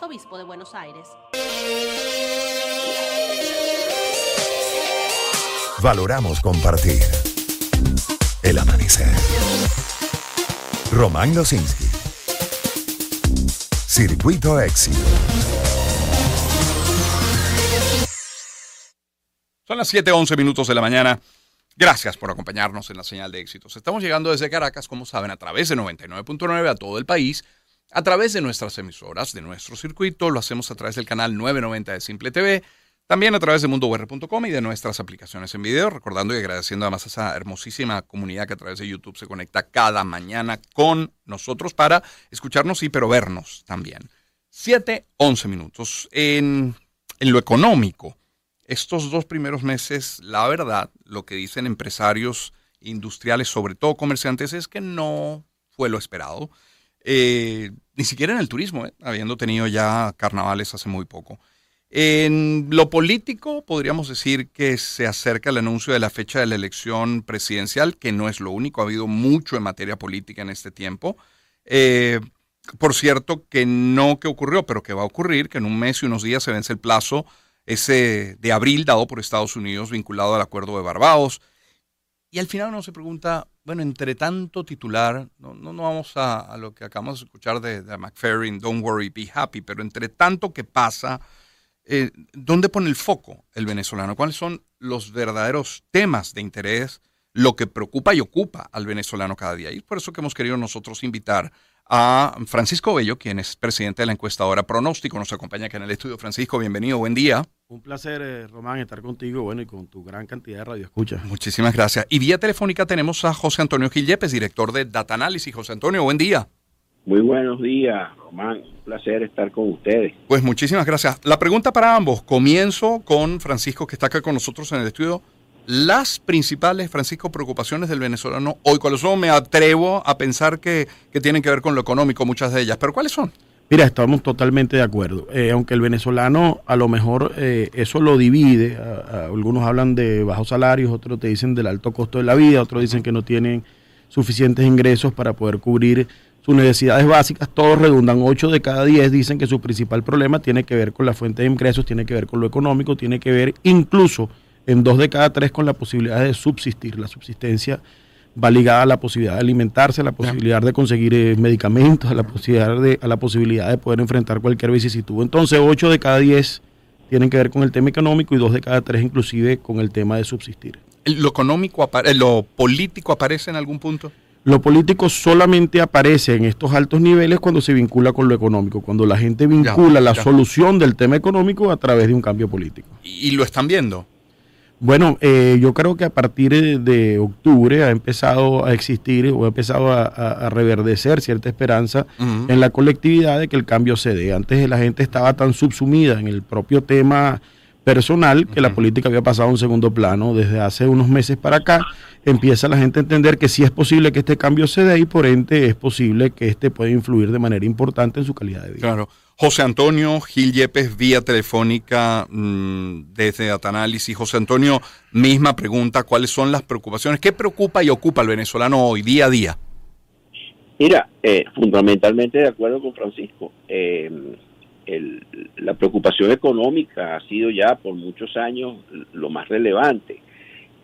arzobispo de Buenos Aires. Valoramos compartir. El amanecer. Román Losinski. Circuito Éxito. Son las 7:11 minutos de la mañana. Gracias por acompañarnos en la señal de éxitos. Estamos llegando desde Caracas, como saben, a través de 99.9 a todo el país, a través de nuestras emisoras, de nuestro circuito. Lo hacemos a través del canal 990 de Simple TV también a través de mundowr.com y de nuestras aplicaciones en video, recordando y agradeciendo además a esa hermosísima comunidad que a través de YouTube se conecta cada mañana con nosotros para escucharnos, sí, pero vernos también. 7, 11 minutos. En, en lo económico, estos dos primeros meses, la verdad, lo que dicen empresarios industriales, sobre todo comerciantes, es que no fue lo esperado. Eh, ni siquiera en el turismo, eh, habiendo tenido ya carnavales hace muy poco. En lo político, podríamos decir que se acerca el anuncio de la fecha de la elección presidencial, que no es lo único, ha habido mucho en materia política en este tiempo. Eh, por cierto, que no que ocurrió, pero que va a ocurrir, que en un mes y unos días se vence el plazo ese de abril dado por Estados Unidos vinculado al acuerdo de Barbados. Y al final uno se pregunta, bueno, entre tanto titular, no, no, vamos a, lo que acabamos de escuchar de, de McFerrin, Don't Worry, Be Happy, pero entre tanto que pasa, eh, ¿dónde pone el foco el venezolano? ¿Cuáles son los verdaderos temas de interés, lo que preocupa y ocupa al venezolano cada día? Y es por eso que hemos querido nosotros invitar a Francisco Bello, quien es presidente de la encuestadora Pronóstico, nos acompaña aquí en el estudio. Francisco, bienvenido, buen día. Un placer, eh, Román, estar contigo, bueno, y con tu gran cantidad de radioescuchas. Muchísimas gracias. Y vía telefónica tenemos a José Antonio Gil Yepes, director de Data Analysis. José Antonio, buen día. Muy buenos días, Román. Un placer estar con ustedes. Pues muchísimas gracias. La pregunta para ambos. Comienzo con Francisco, que está acá con nosotros en el estudio. Las principales, Francisco, preocupaciones del venezolano hoy, ¿cuáles son? Me atrevo a pensar que, tienen que ver con lo económico, muchas de ellas, pero ¿cuáles son? Mira, estamos totalmente de acuerdo. Eh, aunque el venezolano a lo mejor eh, eso lo divide, algunos hablan de bajos salarios, otros te dicen del alto costo de la vida, otros dicen que no tienen suficientes ingresos para poder cubrir sus necesidades básicas, todos redundan, 8 de cada 10 dicen que su principal problema tiene que ver con la fuente de ingresos, tiene que ver con lo económico, tiene que ver incluso en 2 de cada 3 con la posibilidad de subsistir. La subsistencia va ligada a la posibilidad de alimentarse, a la posibilidad de conseguir eh, medicamentos, a la, posibilidad de, a la posibilidad de poder enfrentar cualquier vicisitud. Entonces, 8 de cada 10 tienen que ver con el tema económico y 2 de cada 3 inclusive con el tema de subsistir. ¿Lo económico, lo político aparece en algún punto? Lo político solamente aparece en estos altos niveles cuando se vincula con lo económico, cuando la gente vincula la solución del tema económico a través de un cambio político. ¿Y, lo están viendo? Bueno, eh, yo creo que a partir de, octubre ha empezado a existir o ha empezado a, reverdecer cierta esperanza en la colectividad de que el cambio se dé. Antes la gente estaba tan subsumida en el propio tema personal que la política había pasado a un segundo plano. Desde hace unos meses para acá empieza la gente a entender que sí es posible que este cambio se dé y por ende es posible que este pueda influir de manera importante en su calidad de vida. Claro. José Antonio Gil Yepes, vía telefónica mm, desde Atanálisis. José Antonio, misma pregunta, ¿cuáles son las preocupaciones? ¿Qué preocupa y ocupa al venezolano hoy, día a día? Mira, eh, fundamentalmente de acuerdo con Francisco. Eh, la preocupación económica ha sido ya por muchos años lo más relevante.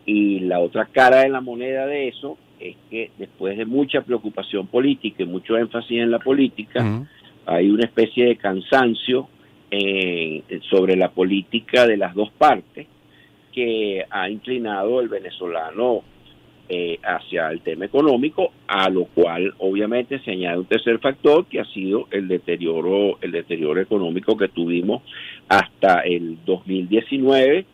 Y la otra cara de la moneda de eso es que después de mucha preocupación política y mucho énfasis en la política, hay una especie de cansancio eh, sobre la política de las dos partes que ha inclinado el venezolano eh, hacia el tema económico, a lo cual obviamente se añade un tercer factor que ha sido el deterioro, el deterioro económico que tuvimos hasta el 2019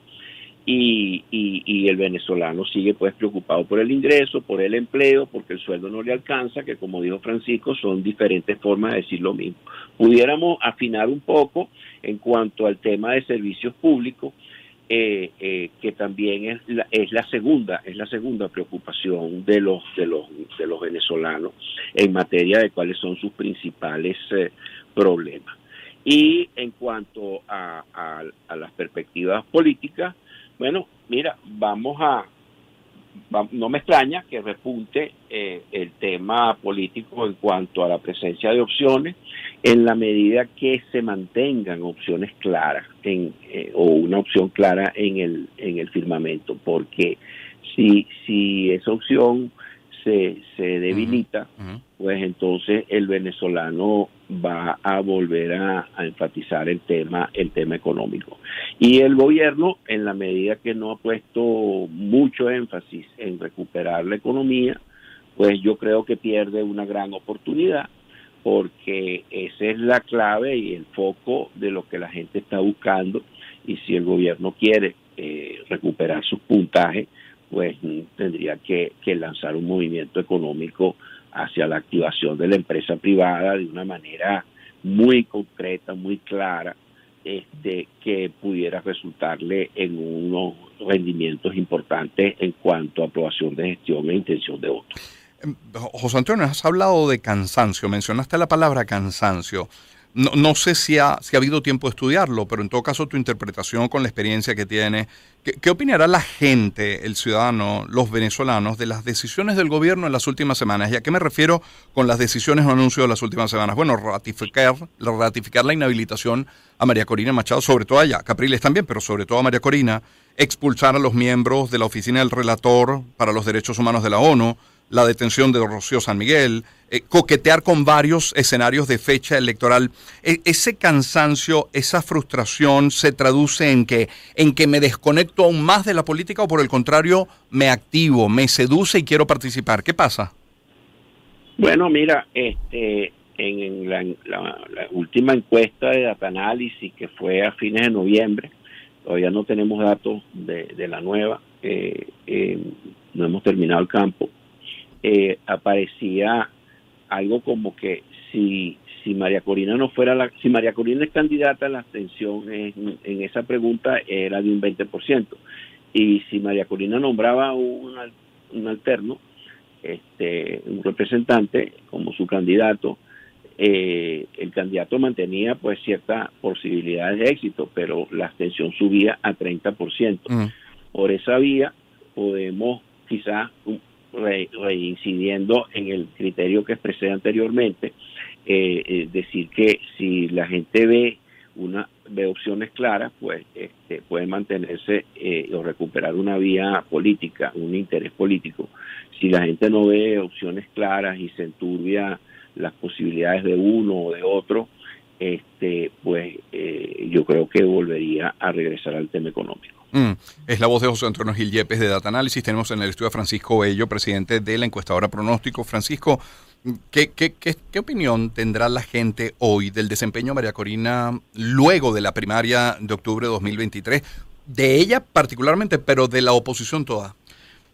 y, y, el venezolano sigue pues preocupado por el ingreso, por el empleo, porque el sueldo no le alcanza, que como dijo Francisco son diferentes formas de decir lo mismo. Pudiéramos afinar un poco en cuanto al tema de servicios públicos, eh, eh, que también es la, es la segunda es la segunda preocupación de los de los de los venezolanos en materia de cuáles son sus principales eh, problemas y en cuanto a, las perspectivas políticas bueno mira vamos a no me extraña que repunte eh, el tema político en cuanto a la presencia de opciones en la medida que se mantengan opciones claras en, eh, o una opción clara en el, en el firmamento, porque si, si esa opción se, se debilita, pues entonces el venezolano va a volver a, enfatizar el tema, el tema económico. Y el gobierno, en la medida que no ha puesto mucho énfasis en recuperar la economía, pues yo creo que pierde una gran oportunidad porque esa es la clave y el foco de lo que la gente está buscando y si el gobierno quiere eh, recuperar sus puntajes, pues tendría que, lanzar un movimiento económico hacia la activación de la empresa privada de una manera muy concreta, muy clara, este, que pudiera resultarle en unos rendimientos importantes en cuanto a aprobación de gestión e intención de voto. Em, José Antonio, has hablado de cansancio, mencionaste la palabra cansancio. No, no sé si ha, si ha habido tiempo de estudiarlo, pero en todo caso tu interpretación con la experiencia que tiene, ¿qué, opinará la gente, el ciudadano, los venezolanos de las decisiones del gobierno en las últimas semanas? ¿Y a qué me refiero con las decisiones o anuncios de las últimas semanas? Bueno, ratificar, ratificar la inhabilitación a María Corina Machado, sobre todo allá, Capriles también, pero sobre todo a María Corina, expulsar a los miembros de la Oficina del Relator para los Derechos Humanos de la ONU, la detención de Rocío San Miguel, eh, coquetear con varios escenarios de fecha electoral. E, ese cansancio, esa frustración se traduce en que, en que me desconecto aún más de la política o por el contrario me activo, me seduce y quiero participar. ¿Qué pasa? Bueno, mira, este, en la, última encuesta de Data Analysis que fue a fines de noviembre, todavía no tenemos datos de, la nueva, eh, eh, no hemos terminado el campo, eh, aparecía algo como que si, si María Corina no fuera la, si María Corina es candidata, la abstención en, en esa pregunta era de un 20%. Y si María Corina nombraba un, un alterno, este, un representante como su candidato, eh, el candidato mantenía pues ciertas posibilidades de éxito, pero la abstención subía a 30%. Mm. Por esa vía podemos quizás reincidiendo en el criterio que expresé anteriormente, eh, eh, decir que si la gente ve una ve opciones claras, pues este, puede mantenerse eh, o recuperar una vía política, un interés político. Si la gente no ve opciones claras y se enturbia las posibilidades de uno o de otro, este, pues yo creo que volvería a regresar al tema económico. Mm. Es la voz de José Antonio Gil Yepes de Data Analysis. Tenemos en el estudio a Francisco Bello, presidente de la encuestadora Pronóstico. Francisco, ¿qué, qué, qué, opinión tendrá la gente hoy del desempeño de María Corina luego de la primaria de octubre de 2023? De ella particularmente, pero de la oposición toda.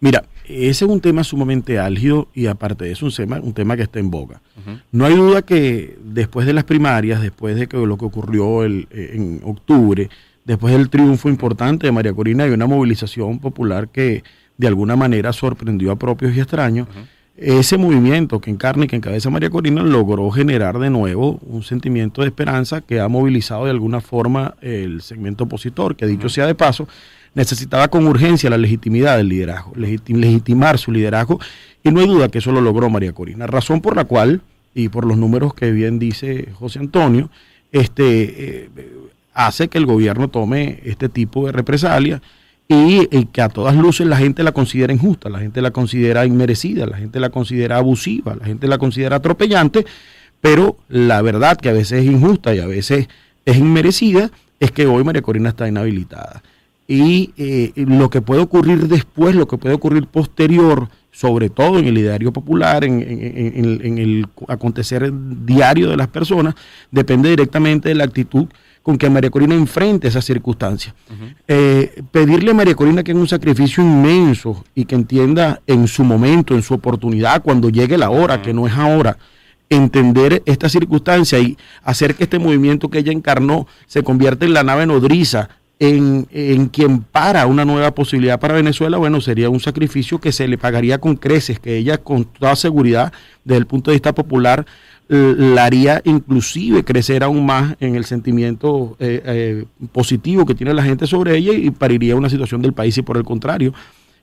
Mira, ese es un tema sumamente álgido y aparte de eso un tema, un tema que está en boga. No hay duda que después de las primarias, después de que lo que ocurrió el, en octubre, después del triunfo importante de María Corina y una movilización popular que de alguna manera sorprendió a propios y extraños, ese movimiento que encarna y que encabeza María Corina logró generar de nuevo un sentimiento de esperanza que ha movilizado de alguna forma el segmento opositor, que dicho sea de paso, necesitaba con urgencia la legitimidad del liderazgo, legitimar su liderazgo, y no hay duda que eso lo logró María Corina. Razón por la cual, y por los números que bien dice José Antonio, este, eh, hace que el gobierno tome este tipo de represalia y, que a todas luces la gente la considera injusta, la gente la considera inmerecida, la gente la considera abusiva, la gente la considera atropellante, pero la verdad que a veces es injusta y a veces es inmerecida es que hoy María Corina está inhabilitada. Y eh, lo que puede ocurrir después, lo que puede ocurrir posterior, sobre todo en el ideario popular, en el acontecer diario de las personas, depende directamente de la actitud con que María Corina enfrente esas circunstancias. Eh, pedirle a María Corina que es un sacrificio inmenso y que entienda en su momento, en su oportunidad, cuando llegue la hora, que no es ahora, entender esta circunstancia y hacer que este movimiento que ella encarnó se convierta en la nave nodriza en, en, quien para una nueva posibilidad para Venezuela, bueno, sería un sacrificio que se le pagaría con creces, que ella con toda seguridad, desde el punto de vista popular, la haría inclusive crecer aún más en el sentimiento eh, eh, positivo que tiene la gente sobre ella y pariría una situación del país y por el contrario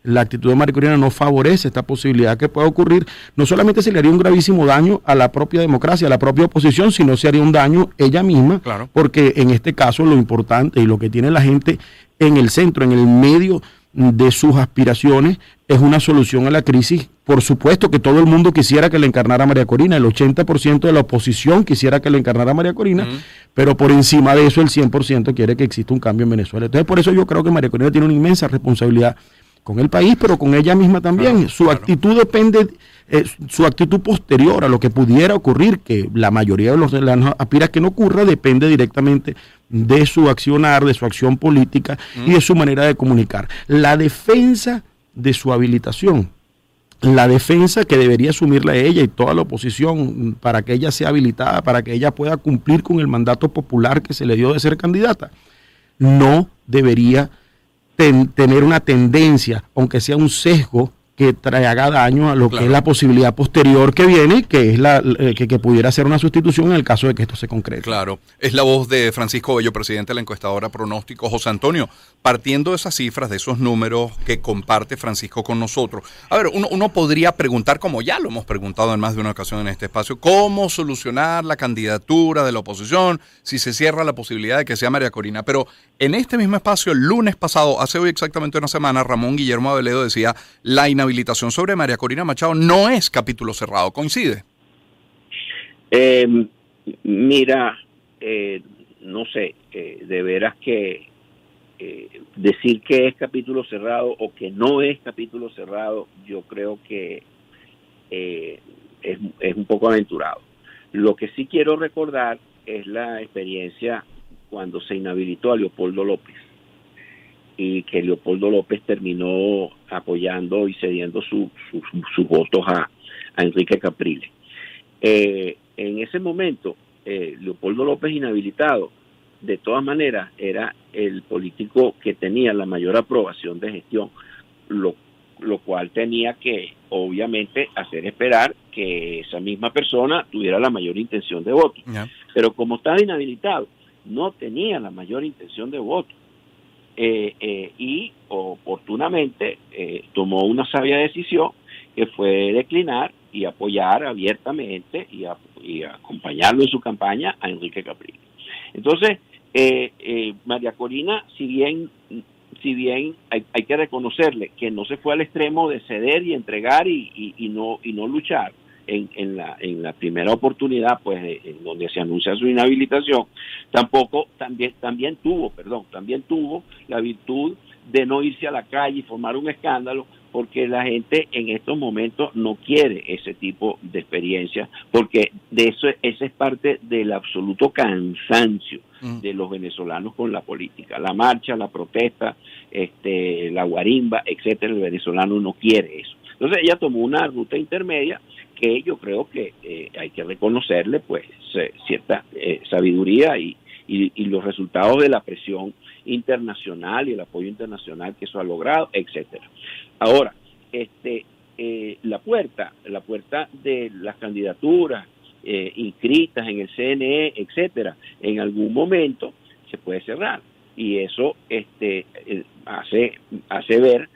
la actitud de María Corina no favorece esta posibilidad que pueda ocurrir. No solamente se le haría un gravísimo daño a la propia democracia, a la propia oposición, sino se haría un daño ella misma, Claro. porque en este caso lo importante y lo que tiene la gente en el centro, en el medio de sus aspiraciones, es una solución a la crisis. Por supuesto que todo el mundo quisiera que le encarnara María Corina, el 80% de la oposición quisiera que le encarnara María Corina, pero por encima de eso el 100% quiere que exista un cambio en Venezuela. Entonces por eso yo creo que María Corina tiene una inmensa responsabilidad con el país, pero con ella misma también. Claro, su claro. actitud depende, eh, su actitud posterior a lo que pudiera ocurrir, que la mayoría de los venezolanos aspira que no ocurra, depende directamente de su accionar, de su acción política y de su manera de comunicar. La defensa de su habilitación, la defensa que debería asumirla ella y toda la oposición para que ella sea habilitada, para que ella pueda cumplir con el mandato popular que se le dio de ser candidata, no debería ten- tener una tendencia, aunque sea un sesgo que traiga daño a lo que es la posibilidad posterior que viene, que es la eh, que, que pudiera ser una sustitución en el caso de que esto se concrete. Claro, es la voz de Francisco Bello, presidente de la encuestadora Pronóstico. José Antonio, partiendo de esas cifras, de esos números que comparte Francisco con nosotros, a ver, uno, uno podría preguntar, como ya lo hemos preguntado en más de una ocasión en este espacio, cómo solucionar la candidatura de la oposición si se cierra la posibilidad de que sea María Corina. Pero en este mismo espacio, el lunes pasado, hace hoy exactamente una semana, Ramón Guillermo Aveledo decía, la inhabilitación sobre María Corina Machado no es capítulo cerrado. ¿Coincide? Eh, mira, eh, no sé, eh, de veras que eh, decir que es capítulo cerrado o que no es capítulo cerrado, yo creo que es un poco aventurado. Lo que sí quiero recordar es la experiencia cuando se inhabilitó a Leopoldo López y que Leopoldo López terminó apoyando y cediendo su- su- sus votos a, a Enrique Capriles. Eh, en ese momento, eh, Leopoldo López inhabilitado, de todas maneras, era el político que tenía la mayor aprobación de gestión, lo, lo cual tenía que, obviamente, hacer esperar que esa misma persona tuviera la mayor intención de voto. Pero como estaba inhabilitado, no tenía la mayor intención de voto. Eh, eh, y oportunamente eh, tomó una sabia decisión que fue declinar y apoyar abiertamente y, acompañarlo en su campaña a Enrique Capriles. Entonces, eh, eh, María Corina, si bien, si bien hay, hay que reconocerle que no se fue al extremo de ceder y entregar y, y- y no, y no luchar en, en, la, en la primera oportunidad, pues eh, en donde se anuncia su inhabilitación, tampoco, también, también tuvo, perdón, también tuvo la virtud de no irse a la calle y formar un escándalo, porque la gente en estos momentos no quiere ese tipo de experiencia, porque de eso esa es parte del absoluto cansancio Mm. de los venezolanos con la política, la marcha, la protesta, este, la guarimba, etcétera. El venezolano no quiere eso. Entonces ella tomó una ruta intermedia que yo creo que eh, hay que reconocerle, pues, eh, cierta eh, sabiduría y, y, y los resultados de la presión internacional y el apoyo internacional que eso ha logrado, etcétera. Ahora, este, eh, la puerta, la puerta de las candidaturas eh, inscritas en el CNE, etcétera, en algún momento se puede cerrar y eso este hace hace ver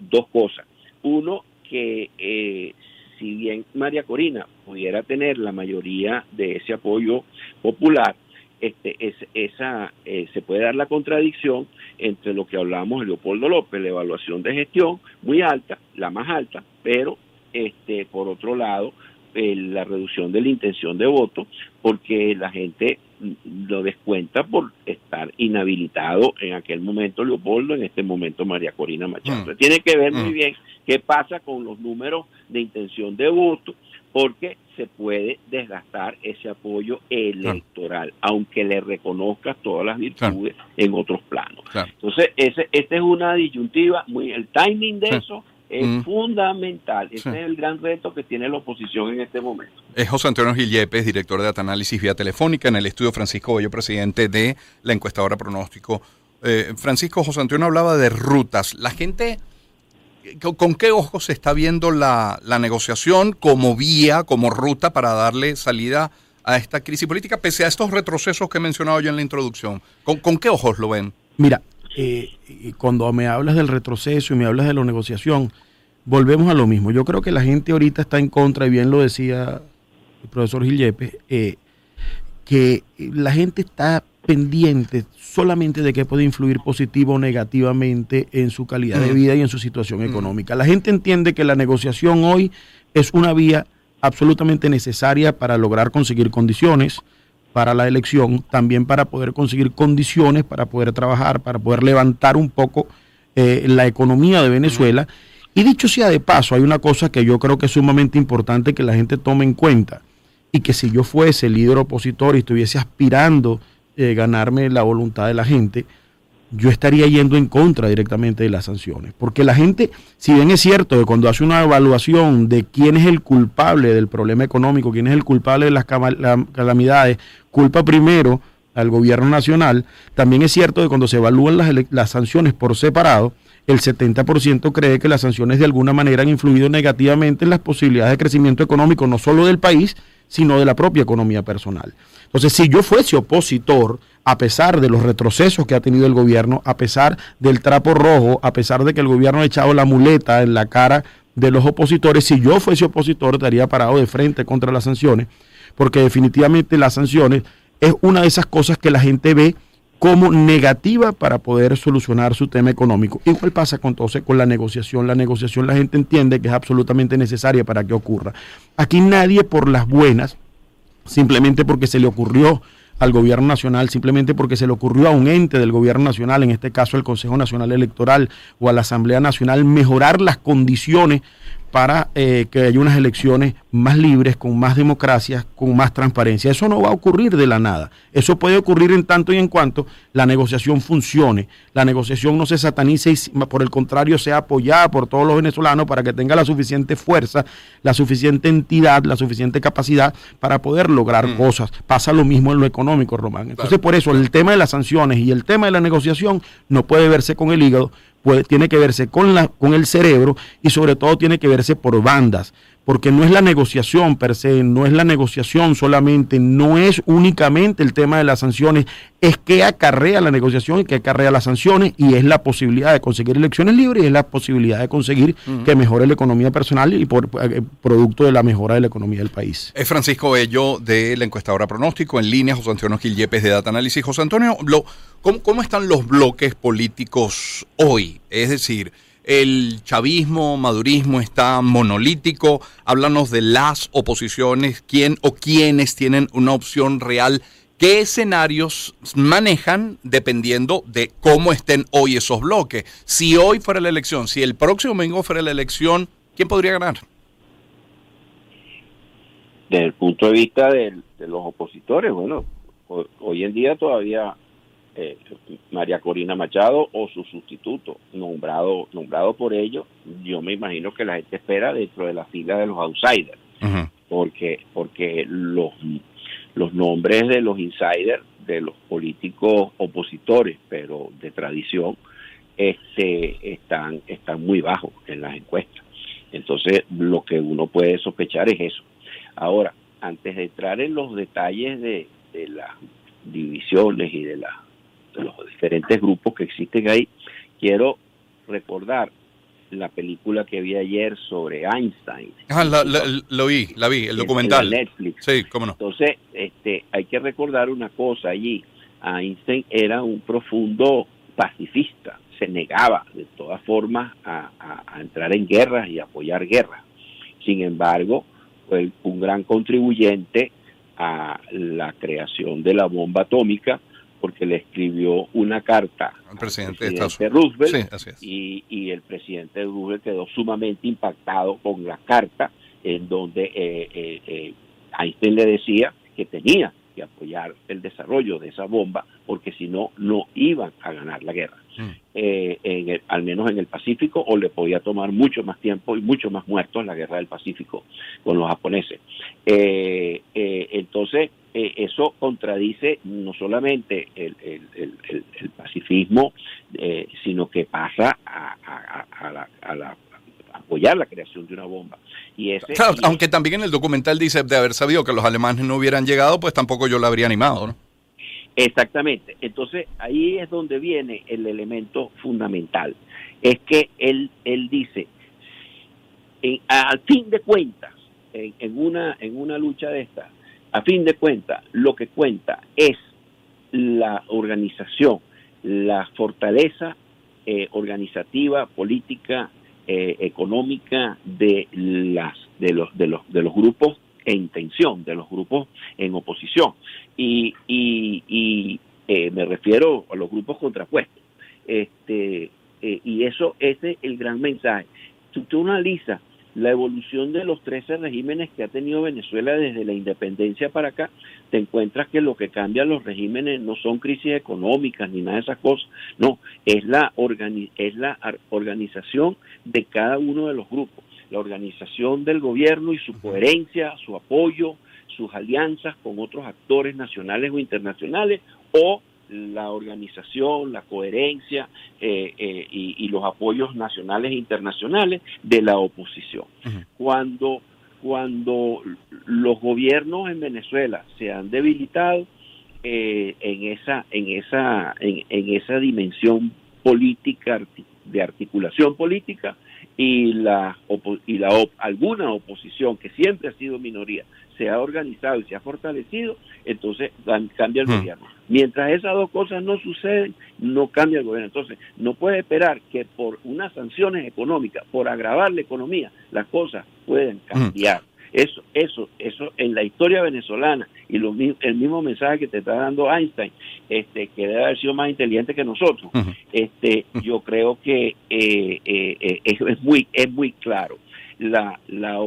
dos cosas. Uno que eh, si bien María Corina pudiera tener la mayoría de ese apoyo popular, este, es, esa, eh, se puede dar la contradicción entre lo que hablamos de Leopoldo López, la evaluación de gestión muy alta, la más alta, pero este, por otro lado, eh, la reducción de la intención de voto, porque la gente mm, lo descuenta por estar inhabilitado en aquel momento Leopoldo, en este momento María Corina Machado. Mm. Tiene que ver muy Mm. bien qué pasa con los números de intención de voto, porque se puede desgastar ese apoyo electoral, aunque le reconozca todas las virtudes en otros planos. Claro. Entonces, ese, esta es una disyuntiva, muy el timing de Sí. eso es Mm. fundamental. Ese Sí. es el gran reto que tiene la oposición en este momento. Es José Antonio Gil Yepes, director de Data-Análisis vía telefónica, en el estudio Francisco Bello, presidente de la encuestadora Pronóstico. Eh, Francisco, José Antonio hablaba de rutas. La gente, ¿con, con qué ojos se está viendo la, la negociación como vía, como ruta para darle salida a esta crisis política, pese a estos retrocesos que he mencionado yo en la introducción? ¿Con, con qué ojos lo ven? Mira, eh, cuando me hablas del retroceso y me hablas de la negociación, volvemos a lo mismo. Yo creo que la gente ahorita está en contra, y bien lo decía el profesor Gillepe, eh, que la gente está pendiente solamente de qué puede influir positivo o negativamente en su calidad de vida y en su situación económica. La gente entiende que la negociación hoy es una vía absolutamente necesaria para lograr conseguir condiciones para la elección, también para poder conseguir condiciones para poder trabajar, para poder levantar un poco eh, la economía de Venezuela. Y dicho sea de paso, hay una cosa que yo creo que es sumamente importante que la gente tome en cuenta y que si yo fuese líder opositor y estuviese aspirando eh, ganarme la voluntad de la gente, yo estaría yendo en contra directamente de las sanciones. Porque la gente, si bien es cierto que cuando hace una evaluación de quién es el culpable del problema económico, quién es el culpable de las calamidades, culpa primero al gobierno nacional, también es cierto que cuando se evalúan las, las sanciones por separado, el 70% cree que las sanciones de alguna manera han influido negativamente en las posibilidades de crecimiento económico, no solo del país, sino de la propia economía personal. Entonces, si yo fuese opositor, a pesar de los retrocesos que ha tenido el gobierno, a pesar del trapo rojo, a pesar de que el gobierno ha echado la muleta en la cara de los opositores, si yo fuese opositor estaría parado de frente contra las sanciones, porque definitivamente las sanciones es una de esas cosas que la gente ve como negativa para poder solucionar su tema económico. Igual pasa entonces, con la negociación. La negociación la gente entiende que es absolutamente necesaria para que ocurra. Aquí nadie por las buenas, simplemente porque se le ocurrió al gobierno nacional, simplemente porque se le ocurrió a un ente del gobierno nacional, en este caso el Consejo Nacional Electoral o a la Asamblea Nacional, mejorar las condiciones para eh, que haya unas elecciones más libres, con más democracia, con más transparencia. Eso no va a ocurrir de la nada. Eso puede ocurrir en tanto y en cuanto la negociación funcione, la negociación no se satanice y por el contrario sea apoyada por todos los venezolanos para que tenga la suficiente fuerza, la suficiente entidad, la suficiente capacidad para poder lograr mm. cosas. Pasa lo mismo en lo económico, Román. Entonces, por eso el tema de las sanciones y el tema de la negociación no puede verse con el hígado, tiene que verse con, la, con el cerebro y sobre todo tiene que verse por bandas porque no es la negociación per se, no es la negociación solamente, no es únicamente el tema de las sanciones, es que acarrea la negociación y que acarrea las sanciones y es la posibilidad de conseguir elecciones libres y es la posibilidad de conseguir que mejore la economía personal y por eh, producto de la mejora de la economía del país. Es Francisco Bello de la encuestadora Pronóstico, en línea José Antonio Gil Yepes de Data Análisis. José Antonio, ¿cómo, ¿cómo están los bloques políticos hoy? Es decir, el chavismo, madurismo está monolítico. Háblanos de las oposiciones, quién o quiénes tienen una opción real. ¿Qué escenarios manejan dependiendo de cómo estén hoy esos bloques? Si hoy fuera la elección, si el próximo domingo fuera la elección, ¿quién podría ganar? Desde el punto de vista de, los opositores, bueno, hoy en día todavía eh, María Corina Machado o su sustituto, nombrado, nombrado por ellos, yo me imagino que la gente espera dentro de la fila de los outsiders, porque, porque los, los nombres de los insiders, de los políticos opositores, pero de tradición, este, están, están muy bajos en las encuestas. Entonces, lo que uno puede sospechar es eso. Ahora, antes de entrar en los detalles de, de las divisiones y de la los diferentes grupos que existen ahí. Quiero recordar la película que vi ayer sobre Einstein. Ah, lo vi, la vi, el documental. Netflix. Sí, cómo no. Entonces, este, hay que recordar una cosa allí. Einstein era un profundo pacifista, se negaba de todas formas a, a entrar en guerras y apoyar guerras. Sin embargo, fue un gran contribuyente a la creación de la bomba atómica porque le escribió una carta al presidente, Roosevelt y, y, el presidente Roosevelt quedó sumamente impactado con la carta en donde eh, eh, eh, Einstein le decía que tenía que apoyar el desarrollo de esa bomba porque si no, no iban a ganar la guerra, mm. en al menos en el Pacífico, o le podía tomar mucho más tiempo y mucho más muertos la guerra del Pacífico con los japoneses. entonces, eh, eso contradice no solamente el, pacifismo, eh, sino que pasa a, apoyar la creación de una bomba. Y ese, aunque también en el documental dice de haber sabido que los alemanes no hubieran llegado, pues tampoco yo lo habría animado, ¿no? Exactamente. Entonces ahí es donde viene el elemento fundamental. Es que él, él dice, al fin de cuentas, en, una, en una lucha de esta, a fin de cuentas, lo que cuenta es la organización, la fortaleza eh, organizativa, política, eh, económica de las de los de los de los grupos en tensión, de los grupos en oposición y, y, eh, me refiero a los grupos contrapuestos. Este y eso ese es el gran mensaje. Tú analizas la evolución de los 13 regímenes que ha tenido Venezuela desde la independencia para acá, te encuentras que lo que cambian los regímenes no son crisis económicas ni nada de esas cosas, no, es la, es la organización de cada uno de los grupos, la organización del gobierno y su coherencia, su apoyo, sus alianzas con otros actores nacionales o internacionales o la organización, la coherencia eh, eh, y, los apoyos nacionales e internacionales de la oposición. Cuando cuando los gobiernos en Venezuela se han debilitado eh, en esa en esa en, esa dimensión política de articulación política y la y la alguna oposición que siempre ha sido minoría se ha organizado y se ha fortalecido, entonces cambia el gobierno. Mientras esas dos cosas no suceden, no cambia el gobierno. Entonces, no puede esperar que por unas sanciones económicas, por agravar la economía, las cosas pueden cambiar. Eso, eso, eso en la historia venezolana y lo, el mismo mensaje que te está dando Einstein, este, que debe haber sido más inteligente que nosotros, este, yo creo que eh, eh, eh, es, muy, es muy claro. La, la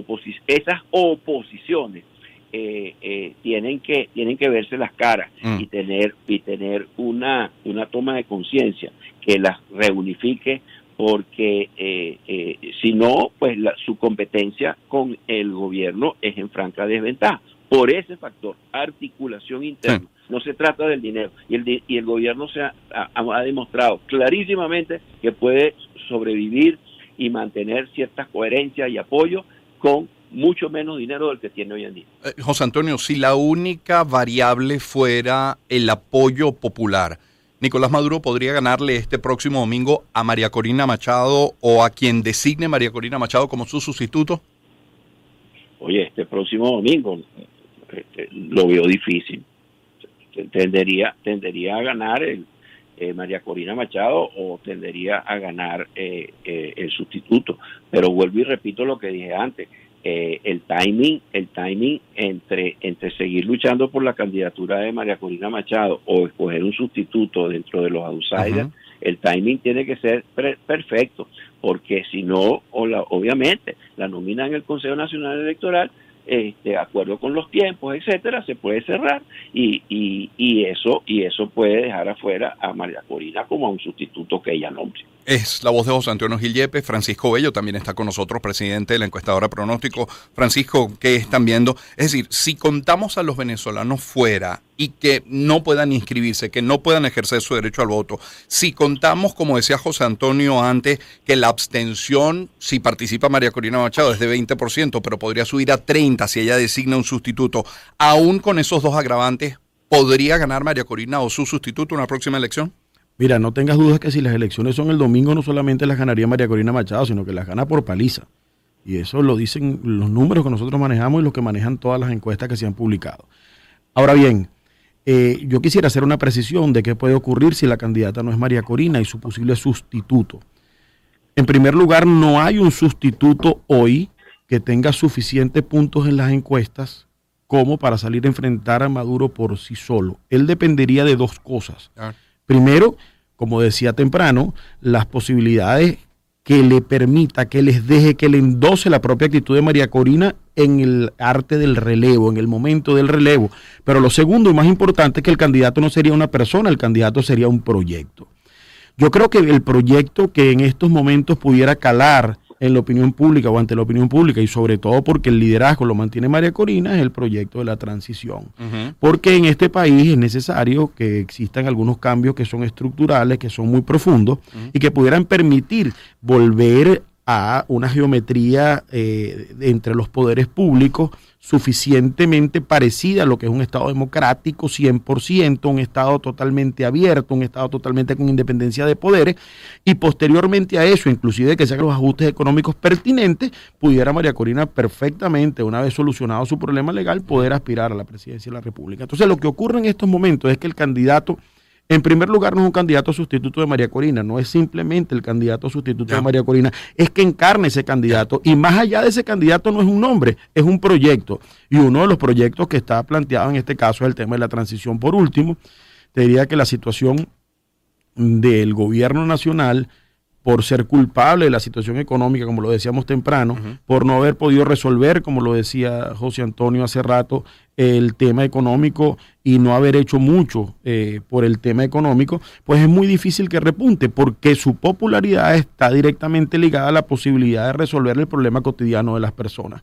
esas oposiciones eh, eh, tienen que tienen que verse las caras mm. y tener y tener una una toma de conciencia que las reunifique porque eh, eh, si no pues su competencia con el gobierno es en franca desventaja por ese factor articulación interna no se trata del dinero y el y el gobierno se ha, ha demostrado clarísimamente que puede sobrevivir y mantener cierta coherencia y apoyo con mucho menos dinero del que tiene hoy en día. Eh, José Antonio, si la única variable fuera el apoyo popular, Nicolás Maduro podría ganarle este próximo domingo a María Corina Machado o a quien designe María Corina Machado como su sustituto? Oye, este próximo domingo este, lo veo difícil. Tendería, tendería a ganar el, eh, María Corina Machado o tendería a ganar eh, el sustituto. Pero vuelvo y repito lo que dije antes. Eh, el timing, el timing entre, entre seguir luchando por la candidatura de María Corina Machado o escoger un sustituto dentro de los outsiders, el timing tiene que ser perfecto, porque si no, o la, obviamente, la nomina en el Consejo Nacional Electoral, este, de acuerdo con los tiempos, etcétera, se puede cerrar y, y, y eso y eso puede dejar afuera a María Corina como a un sustituto que ella nombre. Es la voz de José Antonio Gil Yepes. Francisco Bello también está con nosotros, presidente de la encuestadora pronóstico. Francisco, ¿qué están viendo? Es decir, si contamos a los venezolanos fuera y que no puedan inscribirse, que no puedan ejercer su derecho al voto, si contamos, como decía José Antonio antes, que la abstención, si participa María Corina Machado, es de 20%, pero podría subir a 30% si ella designa un sustituto, aún con esos dos agravantes, ¿podría ganar María Corina o su sustituto en una próxima elección? Mira, no tengas dudas que si las elecciones son el domingo, no solamente las ganaría María Corina Machado, sino que las gana por paliza. Y eso lo dicen los números que nosotros manejamos y los que manejan todas las encuestas que se han publicado. Ahora bien, eh, yo quisiera hacer una precisión de qué puede ocurrir si la candidata no es María Corina y su posible sustituto. En primer lugar, no hay un sustituto hoy que tenga suficientes puntos en las encuestas como para salir a enfrentar a Maduro por sí solo. Él dependería de dos cosas. Primero, como decía temprano, las posibilidades que le permita, que les deje, que le endose la propia actitud de María Corina en el arte del relevo, en el momento del relevo. Pero lo segundo y más importante es que el candidato no sería una persona, el candidato sería un proyecto. Yo creo que el proyecto que en estos momentos pudiera calar en la opinión pública o ante la opinión pública y sobre todo porque el liderazgo lo mantiene María Corina es el proyecto de la transición. Porque en este país es necesario que existan algunos cambios que son estructurales, que son muy profundos y que pudieran permitir volver a una geometría eh, entre los poderes públicos suficientemente parecida a lo que es un Estado democrático 100%, un Estado totalmente abierto, un Estado totalmente con independencia de poderes, y posteriormente a eso, inclusive que se hagan los ajustes económicos pertinentes, pudiera María Corina perfectamente, una vez solucionado su problema legal, poder aspirar a la presidencia de la República. Entonces, lo que ocurre en estos momentos es que el candidato en primer lugar, no es un candidato sustituto de María Corina, no es simplemente el candidato sustituto de María Corina, es que encarne ese candidato. Y más allá de ese candidato no es un nombre, es un proyecto. Y uno de los proyectos que está planteado en este caso es el tema de la transición. Por último, te diría que la situación del gobierno nacional por ser culpable de la situación económica, como lo decíamos temprano, por no haber podido resolver, como lo decía José Antonio hace rato, el tema económico y no haber hecho mucho eh, por el tema económico, pues es muy difícil que repunte, porque su popularidad está directamente ligada a la posibilidad de resolver el problema cotidiano de las personas.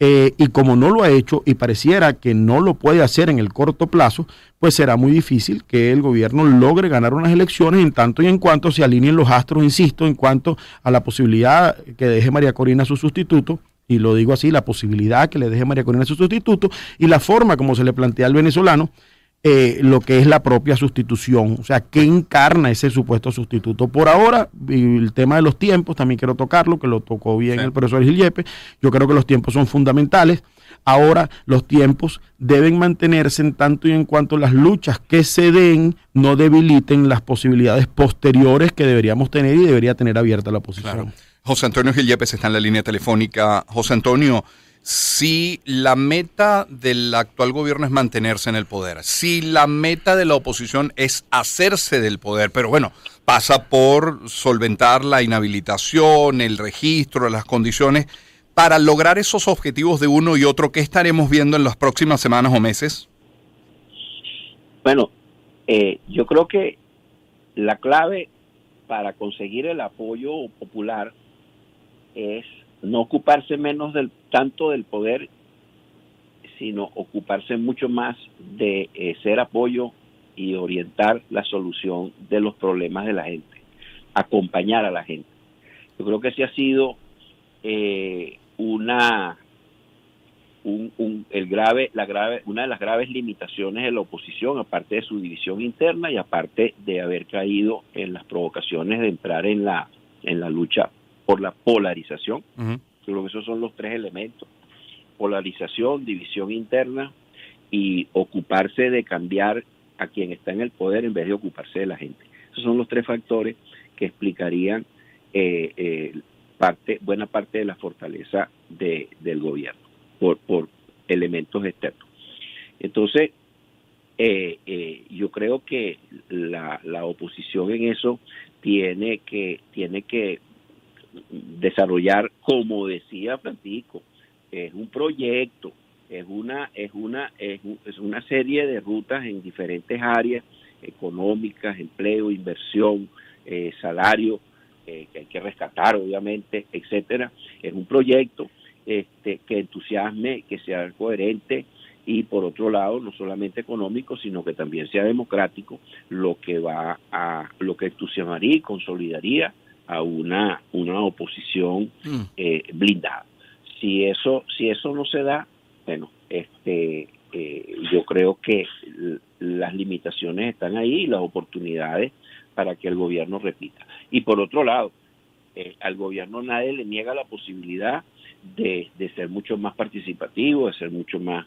Eh, y como no lo ha hecho y pareciera que no lo puede hacer en el corto plazo, pues será muy difícil que el gobierno logre ganar unas elecciones en tanto y en cuanto se alineen los astros, insisto, en cuanto a la posibilidad que deje María Corina su sustituto, y lo digo así, la posibilidad que le deje María Corina su sustituto y la forma como se le plantea al venezolano eh, lo que es la propia sustitución, o sea, qué encarna ese supuesto sustituto. Por ahora, el tema de los tiempos, también quiero tocarlo, que lo tocó bien el profesor Gillepe, yo creo que los tiempos son fundamentales. Ahora los tiempos deben mantenerse en tanto y en cuanto las luchas que se den no debiliten las posibilidades posteriores que deberíamos tener y debería tener abierta la posición. José Antonio Gillepe está en la línea telefónica. José Antonio, si la meta del actual gobierno es mantenerse en el poder, si la meta de la oposición es hacerse del poder, pero bueno, pasa por solventar la inhabilitación, el registro, las condiciones, para lograr esos objetivos de uno y otro, ¿qué estaremos viendo en las próximas semanas o meses? Bueno, eh, yo creo que la clave para conseguir el apoyo popular es no ocuparse menos del tanto del poder, sino ocuparse mucho más de eh, ser apoyo y orientar la solución de los problemas de la gente, acompañar a la gente. Yo creo que ese ha sido eh, una un, el grave, la grave, una de las graves limitaciones de la oposición, aparte de su división interna y aparte de haber caído en las provocaciones de entrar en la en la lucha por la polarización. Creo que esos son los tres elementos. Polarización, división interna y ocuparse de cambiar a quien está en el poder en vez de ocuparse de la gente. Esos son los tres factores que explicarían eh, eh, parte, buena parte de la fortaleza de, del gobierno por, por elementos externos. Entonces, eh, yo creo que la, la oposición en eso tiene que tiene que desarrollar, como decía Francisco, es un proyecto, es una, es una, es, una serie de rutas en diferentes áreas económicas, empleo, inversión, eh, salario, eh, que hay que rescatar, obviamente, etcétera. Es un proyecto este, que entusiasme, que sea coherente y por otro lado, no solamente económico, sino que también sea democrático, lo que va a, lo que entusiasmaría y consolidaría a una, una oposición mm. eh, blindada. Si eso, si eso no se da, bueno, este, eh, yo creo que las limitaciones están ahí y las oportunidades para que el gobierno repita. Y por otro lado, eh, al gobierno nadie le niega la posibilidad de, de, ser mucho más participativo, de ser mucho más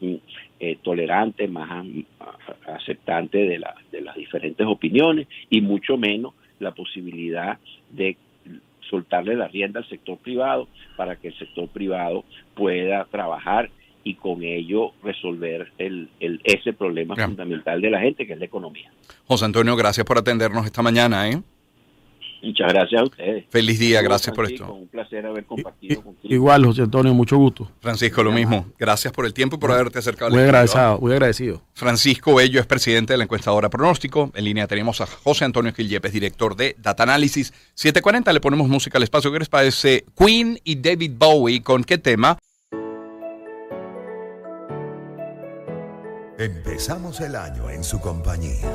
tolerante, más aceptante de, la, de las diferentes opiniones y mucho menos la posibilidad de soltarle la rienda al sector privado para que el sector privado pueda trabajar y con ello resolver el, ese problema fundamental de la gente, que es la economía. José Antonio, gracias por atendernos esta mañana. ¿eh? Muchas gracias a ustedes. Feliz día, gracias por esto. Un placer haber compartido contigo. Igual, José Antonio, mucho gusto. Francisco, lo mismo. Gracias por el tiempo y por haberte acercado. Muy agradecido, muy agradecido. Francisco Bello es presidente de la encuestadora Pronóstico. En línea tenemos a José Antonio Gil Yepes, director de Data Analysis. 740, le ponemos música al espacio. ¿Qué les parece? Queen y David Bowie, ¿con qué tema? Empezamos el año en su compañía.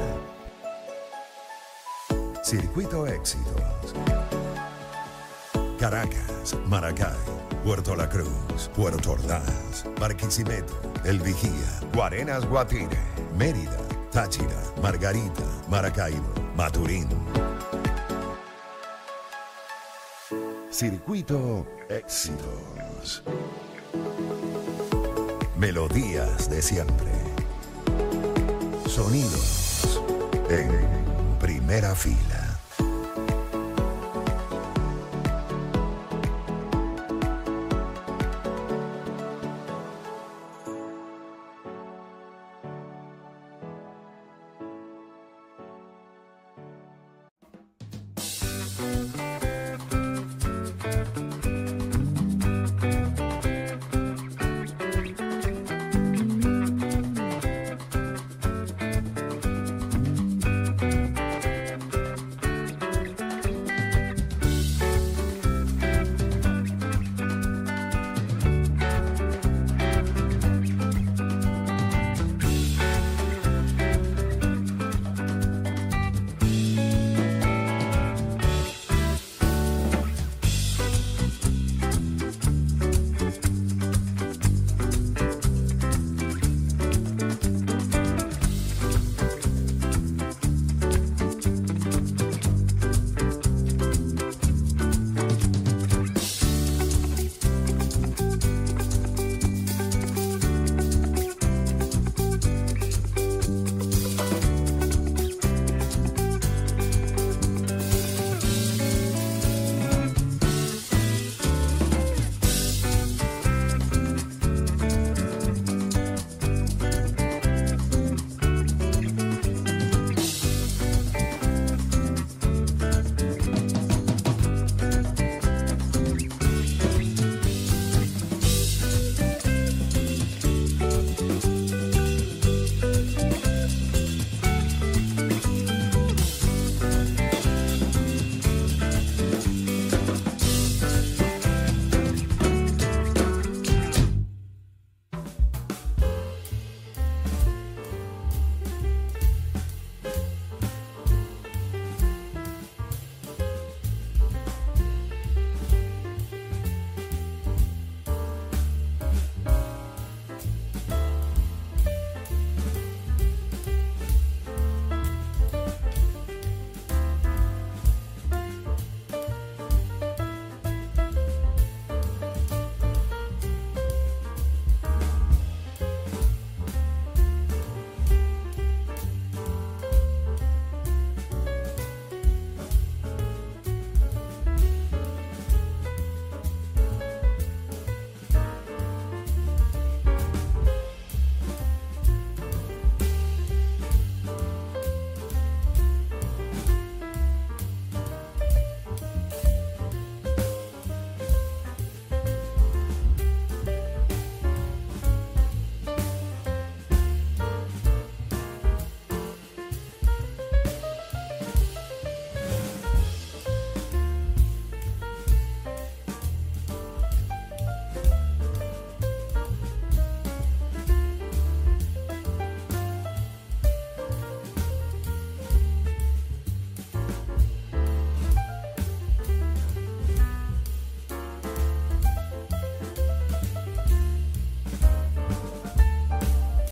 Circuito Éxitos. Caracas, Maracay, Puerto La Cruz, Puerto Ordaz, Barquisimeto, El Vigía, Guarenas Guatire, Mérida, Táchira, Margarita, Maracaibo, Maturín. Circuito Éxitos. Melodías de siempre. Sonidos en primera fila.